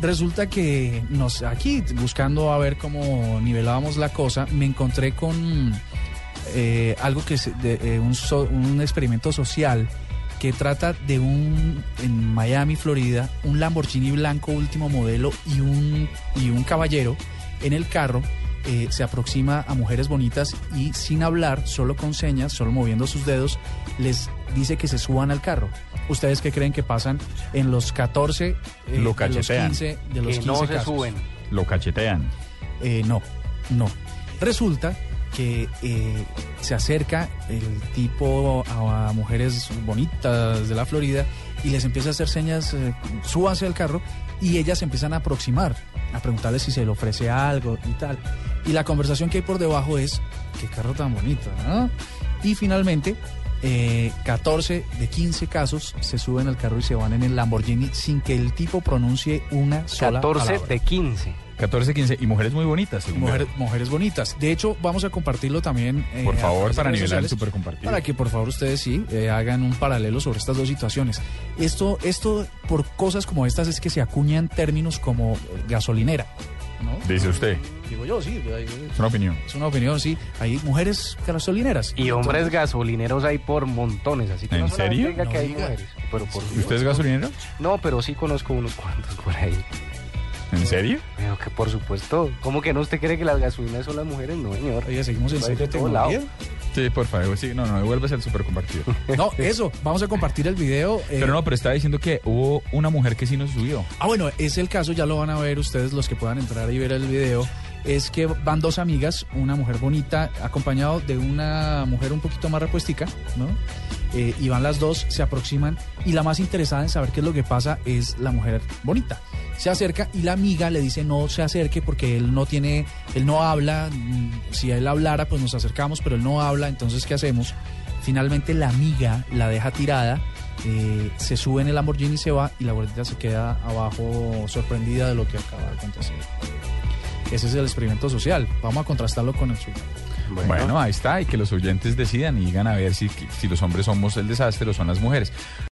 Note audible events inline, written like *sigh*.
Resulta que nos aquí buscando a ver cómo nivelábamos la cosa, me encontré con eh, algo que es de, eh, un, so- un experimento social que trata de un en Miami, Florida, un Lamborghini blanco último modelo y un y un caballero en el carro eh, se aproxima a mujeres bonitas y sin hablar, solo con señas, solo moviendo sus dedos, les dice que se suban al carro. ¿Ustedes qué creen que pasan en los 14, eh, Lo de los cachetean. 15, de los Que 15 no se casos? suben. Lo cachetean. Eh, no, no. Resulta que eh, se acerca el tipo a, a mujeres bonitas de la Florida y les empieza a hacer señas, eh, súbanse al carro y ellas empiezan a aproximar, a preguntarle si se le ofrece algo y tal. Y la conversación que hay por debajo es, qué carro tan bonito, ¿no? Y finalmente, eh, 14 de 15 casos se suben al carro y se van en el Lamborghini sin que el tipo pronuncie una sola 14 palabra. de 15. 14, 15. Y mujeres muy bonitas, según Mujer- mujeres bonitas. De hecho, vamos a compartirlo también. eh, Por favor, para nivelar el super compartido. Para que por favor ustedes sí eh, hagan un paralelo sobre estas dos situaciones. Esto, esto por cosas como estas es que se acuñan términos como eh, gasolinera. ¿no? Dice usted. Digo yo, sí. eh, Es una opinión. Es una opinión, sí. Hay mujeres gasolineras. Y hombres gasolineros hay por montones, así que ¿En no serio? diga No que hay mujeres, pero por ¿Y usted es gasolinero? No, pero sí conozco unos cuantos por ahí. ¿En serio? Pero que por supuesto, ¿cómo que no usted cree que las gasolinas son las mujeres? No, señor. Oye, seguimos en serio todo lado. tecnología. Sí, por favor. Sí, no, no, devuelves el super compartido. *laughs* No, eso. Vamos a compartir el video. eh, Pero no, pero estaba diciendo que hubo una mujer que sí nos subió. Ah, bueno, es el caso, ya lo van a ver ustedes los que puedan entrar y ver el video. Es que van dos amigas, una mujer bonita, acompañado de una mujer un poquito más repuestica, ¿no? Eh, y van las dos, se aproximan y la más interesada en saber qué es lo que pasa es la mujer bonita. Se acerca y la amiga le dice no se acerque porque él no tiene, él no habla, mm, si él hablara pues nos acercamos, pero él no habla, entonces ¿qué hacemos? Finalmente la amiga la deja tirada, eh, se sube en el Lamborghini y se va y la gordita se queda abajo sorprendida de lo que acaba de acontecer. Ese es el experimento social. Vamos a contrastarlo con el suyo. Bueno, ahí está. Y que los oyentes decidan y digan a ver si, si los hombres somos el desastre o son las mujeres.